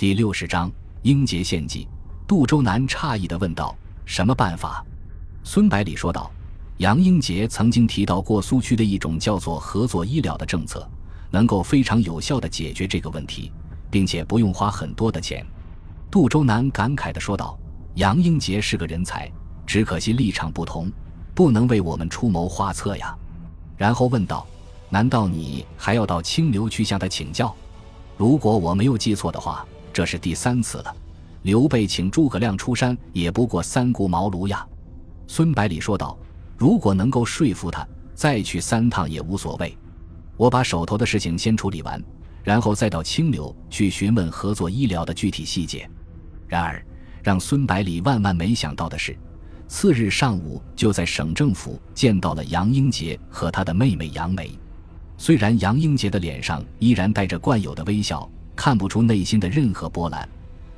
第六十章英杰献计。杜周南诧异地问道：“什么办法？”孙百里说道：“杨英杰曾经提到过苏区的一种叫做合作医疗的政策，能够非常有效地解决这个问题，并且不用花很多的钱。”杜周南感慨地说道：“杨英杰是个人才，只可惜立场不同，不能为我们出谋划策呀。”然后问道：“难道你还要到清流去向他请教？如果我没有记错的话。”这是第三次了，刘备请诸葛亮出山也不过三顾茅庐呀。”孙百里说道，“如果能够说服他，再去三趟也无所谓。我把手头的事情先处理完，然后再到清流去询问合作医疗的具体细节。”然而，让孙百里万万没想到的是，次日上午就在省政府见到了杨英杰和他的妹妹杨梅。虽然杨英杰的脸上依然带着惯有的微笑。看不出内心的任何波澜，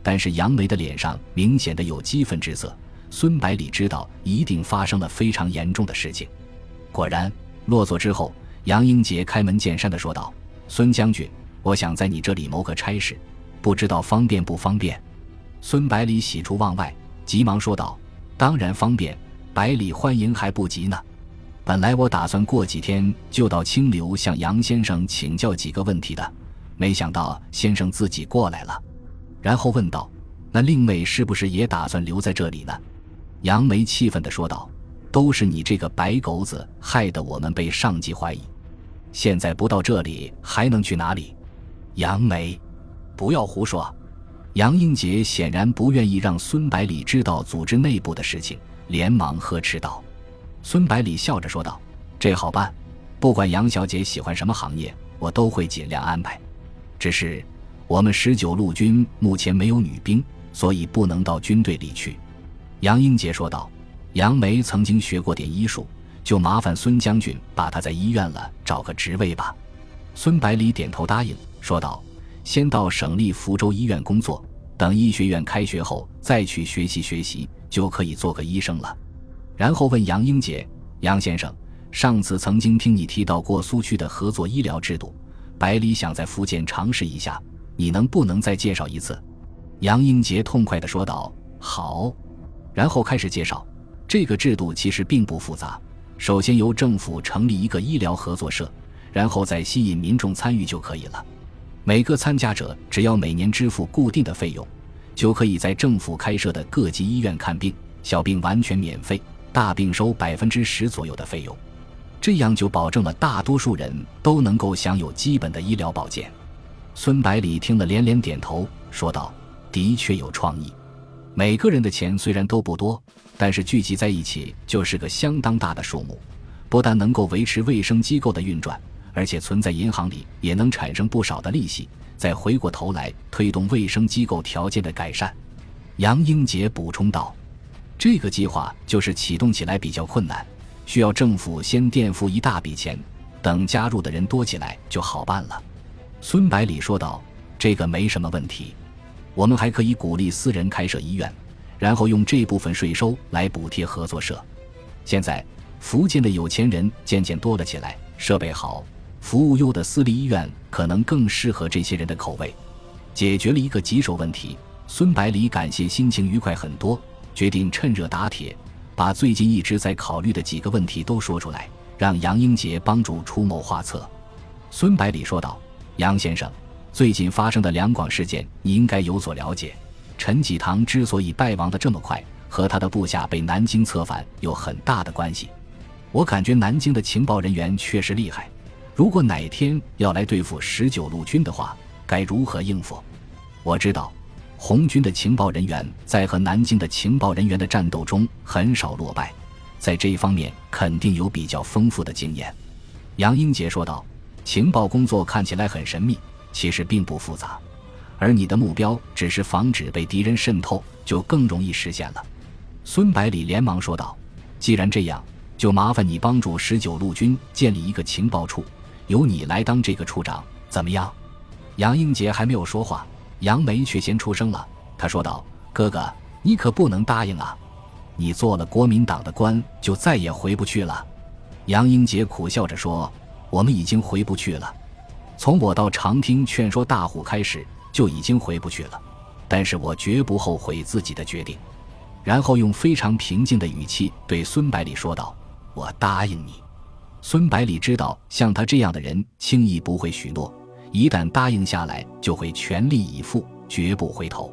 但是杨梅的脸上明显的有激愤之色。孙百里知道一定发生了非常严重的事情。果然，落座之后，杨英杰开门见山的说道：“孙将军，我想在你这里谋个差事，不知道方便不方便？”孙百里喜出望外，急忙说道：“当然方便，百里欢迎还不急呢。本来我打算过几天就到清流向杨先生请教几个问题的。”没想到先生自己过来了，然后问道：“那令妹是不是也打算留在这里呢？”杨梅气愤地说道：“都是你这个白狗子害得我们被上级怀疑，现在不到这里还能去哪里？”杨梅，不要胡说！杨英杰显然不愿意让孙百里知道组织内部的事情，连忙呵斥道：“孙百里笑着说道：‘这好办，不管杨小姐喜欢什么行业，我都会尽量安排。’”只是，我们十九路军目前没有女兵，所以不能到军队里去。”杨英杰说道。“杨梅曾经学过点医术，就麻烦孙将军把她在医院了找个职位吧。”孙百里点头答应，说道：“先到省立福州医院工作，等医学院开学后再去学习学习，就可以做个医生了。”然后问杨英杰：“杨先生，上次曾经听你提到过苏区的合作医疗制度。”百里想在福建尝试一下，你能不能再介绍一次？杨英杰痛快地说道：“好。”然后开始介绍。这个制度其实并不复杂，首先由政府成立一个医疗合作社，然后再吸引民众参与就可以了。每个参加者只要每年支付固定的费用，就可以在政府开设的各级医院看病，小病完全免费，大病收百分之十左右的费用。这样就保证了大多数人都能够享有基本的医疗保健。孙百里听了连连点头，说道：“的确有创意。每个人的钱虽然都不多，但是聚集在一起就是个相当大的数目，不但能够维持卫生机构的运转，而且存在银行里也能产生不少的利息。再回过头来推动卫生机构条件的改善。”杨英杰补充道：“这个计划就是启动起来比较困难。”需要政府先垫付一大笔钱，等加入的人多起来就好办了。”孙百里说道，“这个没什么问题，我们还可以鼓励私人开设医院，然后用这部分税收来补贴合作社。现在福建的有钱人渐渐多了起来，设备好、服务优的私立医院可能更适合这些人的口味。解决了一个棘手问题，孙百里感谢心情愉快很多，决定趁热打铁。把最近一直在考虑的几个问题都说出来，让杨英杰帮助出谋划策。孙百里说道：“杨先生，最近发生的两广事件，你应该有所了解。陈济棠之所以败亡的这么快，和他的部下被南京策反有很大的关系。我感觉南京的情报人员确实厉害。如果哪天要来对付十九路军的话，该如何应付？我知道。”红军的情报人员在和南京的情报人员的战斗中很少落败，在这一方面肯定有比较丰富的经验。杨英杰说道：“情报工作看起来很神秘，其实并不复杂，而你的目标只是防止被敌人渗透，就更容易实现了。”孙百里连忙说道：“既然这样，就麻烦你帮助十九路军建立一个情报处，由你来当这个处长，怎么样？”杨英杰还没有说话。杨梅却先出声了，他说道：“哥哥，你可不能答应啊！你做了国民党的官，就再也回不去了。”杨英杰苦笑着说：“我们已经回不去了。从我到长汀劝说大虎开始，就已经回不去了。但是我绝不后悔自己的决定。”然后用非常平静的语气对孙百里说道：“我答应你。”孙百里知道，像他这样的人轻易不会许诺，一旦答应下来，就会全力以赴，绝不回头。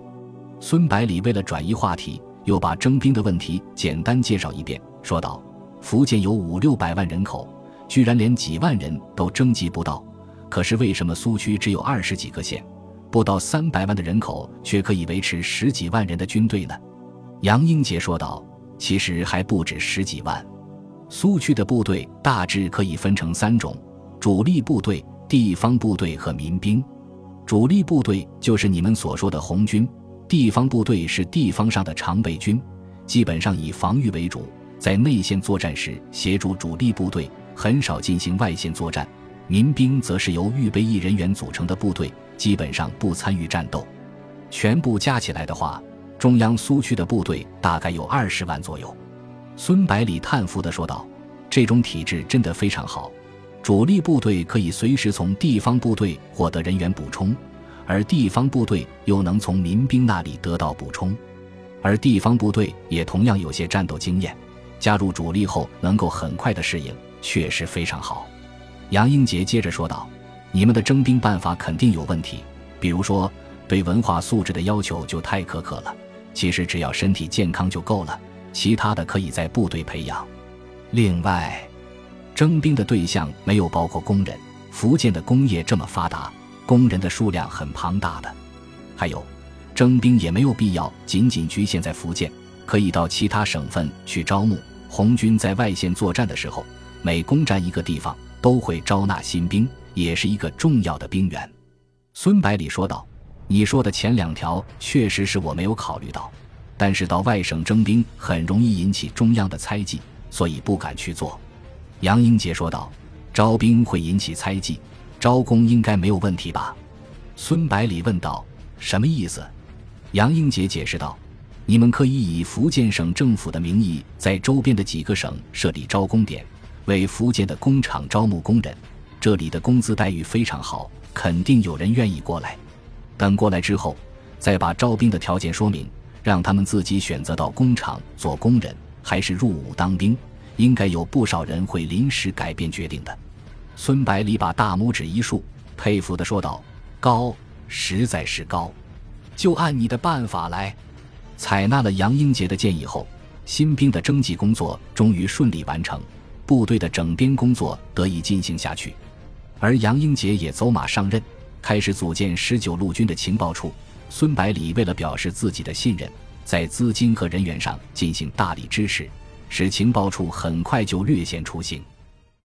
孙百里为了转移话题，又把征兵的问题简单介绍一遍，说道：“福建有五六百万人口，居然连几万人都征集不到，可是为什么苏区只有二十几个县，不到三百万的人口，却可以维持十几万人的军队呢？”杨英杰说道：“其实还不止十几万。”苏区的部队大致可以分成三种：主力部队、地方部队和民兵。主力部队就是你们所说的红军，地方部队是地方上的常备军，基本上以防御为主，在内线作战时协助主力部队，很少进行外线作战。民兵则是由预备役人员组成的部队，基本上不参与战斗。全部加起来的话，中央苏区的部队大概有二十万左右。孙百里叹服地说道：“这种体制真的非常好，主力部队可以随时从地方部队获得人员补充，而地方部队又能从民兵那里得到补充，而地方部队也同样有些战斗经验，加入主力后能够很快的适应，确实非常好。”杨英杰接着说道：“你们的征兵办法肯定有问题，比如说对文化素质的要求就太苛刻了。其实只要身体健康就够了。”其他的可以在部队培养。另外，征兵的对象没有包括工人。福建的工业这么发达，工人的数量很庞大的。还有，征兵也没有必要仅仅局限在福建，可以到其他省份去招募。红军在外线作战的时候，每攻占一个地方，都会招纳新兵，也是一个重要的兵源。孙百里说道：“你说的前两条，确实是我没有考虑到。”但是到外省征兵很容易引起中央的猜忌，所以不敢去做。杨英杰说道：“招兵会引起猜忌，招工应该没有问题吧？”孙百里问道：“什么意思？”杨英杰解释道：“你们可以以福建省政府的名义，在周边的几个省设立招工点，为福建的工厂招募工人。这里的工资待遇非常好，肯定有人愿意过来。等过来之后，再把招兵的条件说明。”让他们自己选择到工厂做工人，还是入伍当兵，应该有不少人会临时改变决定的。孙百里把大拇指一竖，佩服地说道：“高，实在是高！就按你的办法来。”采纳了杨英杰的建议后，新兵的征集工作终于顺利完成，部队的整编工作得以进行下去。而杨英杰也走马上任，开始组建十九路军的情报处。孙百里为了表示自己的信任，在资金和人员上进行大力支持，使情报处很快就略显雏形。